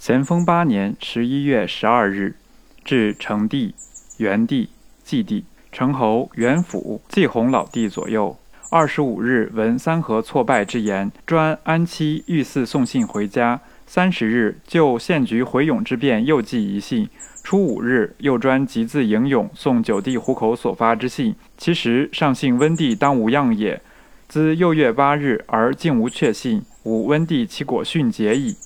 咸丰八年十一月十二日，至成帝、元帝、纪帝、成侯、元辅、继弘老帝左右。二十五日闻三河挫败之言，专安期御赐送信回家。三十日就县局回勇之变，又寄一信。初五日又专集字迎勇送九弟虎口所发之信。其实上信温帝当无恙也。自又月八日而竟无确信，吾温帝其果训竭矣。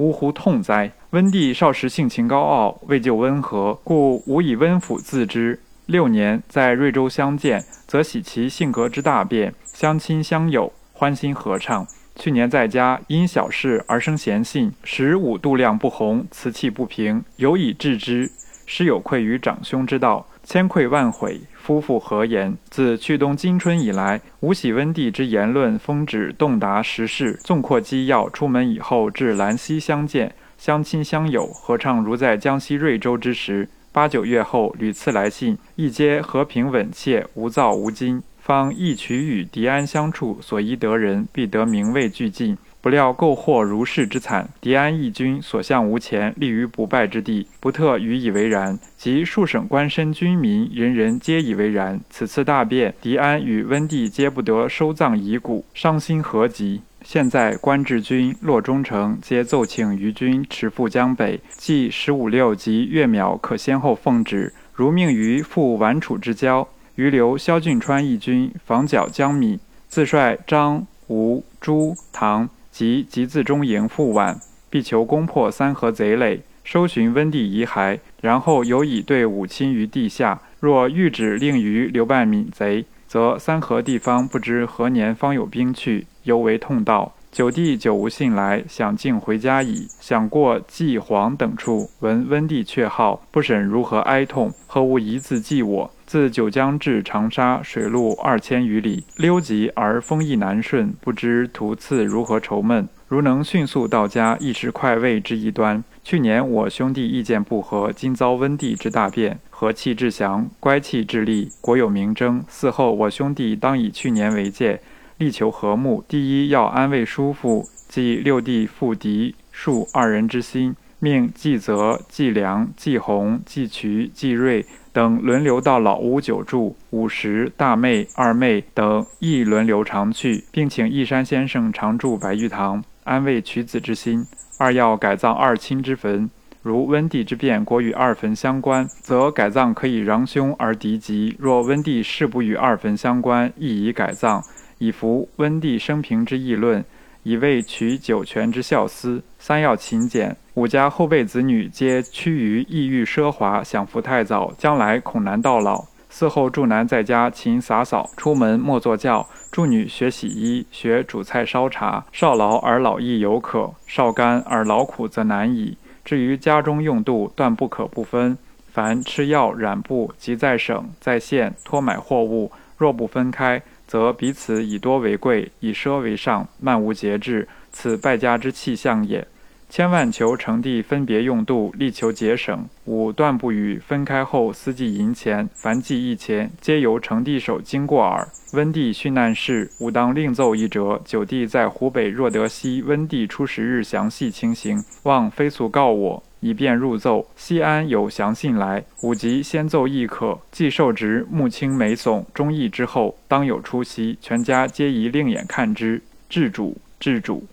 呜呼痛哉！温帝少时性情高傲，未就温和，故吾以温府自之。六年在瑞州相见，则喜其性格之大变，相亲相友，欢心合唱。去年在家，因小事而生嫌信，使五度量不宏，辞气不平，尤以治之。师有愧于长兄之道，千愧万悔。夫妇何言？自去冬今春以来，吴喜温帝之言论风旨，洞达时事，纵括机要。出门以后，至兰溪相见，相亲相友，合唱如在江西瑞州之时。八九月后，屡次来信，亦皆和平稳切，无躁无惊。方一取与狄安相处，所依得人，必得名位俱尽。不料购获如是之惨。狄安义军所向无前，立于不败之地，不特予以为然。及数省官绅军民，人人皆以为然。此次大变，狄安与温帝皆不得收葬遗骨，伤心何极。现在官至军、洛中丞皆奏请于军持赴江北，即十五六及岳淼可先后奉旨，如命于赴宛楚之交。余留萧俊川一军防剿江米，自率张、吴、朱、唐及集自中营赴皖，必求攻破三河贼垒，搜寻温帝遗骸，然后有以对武亲于地下。若谕旨令于刘办闽贼。则三河地方不知何年方有兵去，尤为痛道。九弟久无信来，想竟回家矣。想过济黄等处，闻温帝阙号，不审如何哀痛，何无一字记我？自九江至长沙，水路二千余里，溜急而风亦难顺，不知途次如何愁闷。如能迅速到家，亦是快慰之一端。去年我兄弟意见不合，今遭温帝之大变。和气致祥，乖气致利，国有明争。嗣后我兄弟当以去年为戒，力求和睦。第一要安慰叔父，即六弟父嫡庶二人之心，命季泽、季良、季弘、季渠、季瑞等轮流到老屋久住。五十大妹、二妹等亦轮流常去，并请义山先生常住白玉堂，安慰渠子之心。二要改葬二亲之坟。如温帝之变，国与二坟相关，则改葬可以攘凶而敌吉；若温帝事不与二坟相关，亦宜改葬，以服温帝生平之议论，以为取九泉之孝思。三要勤俭，五家后辈子女皆趋于异欲奢华，享福太早，将来恐难到老。四后助男在家勤洒扫，出门莫坐轿；助女学洗衣，学煮菜烧茶。少劳而老易犹可，少干而劳苦则难矣。至于家中用度，断不可不分。凡吃药、染布，即在省、在县托买货物，若不分开，则彼此以多为贵，以奢为上，漫无节制，此败家之气象也。千万求成帝分别用度，力求节省。吾断不与分开后私计银钱，凡计一钱，皆由成帝手经过耳。温帝殉难事，吾当另奏一折。九弟在湖北若得悉温帝初十日详细情形，望飞速告我，以便入奏。西安有降信来，五吉先奏亦可。既受职穆清美耸忠义之后，当有出席，全家皆宜另眼看之。治主，治主。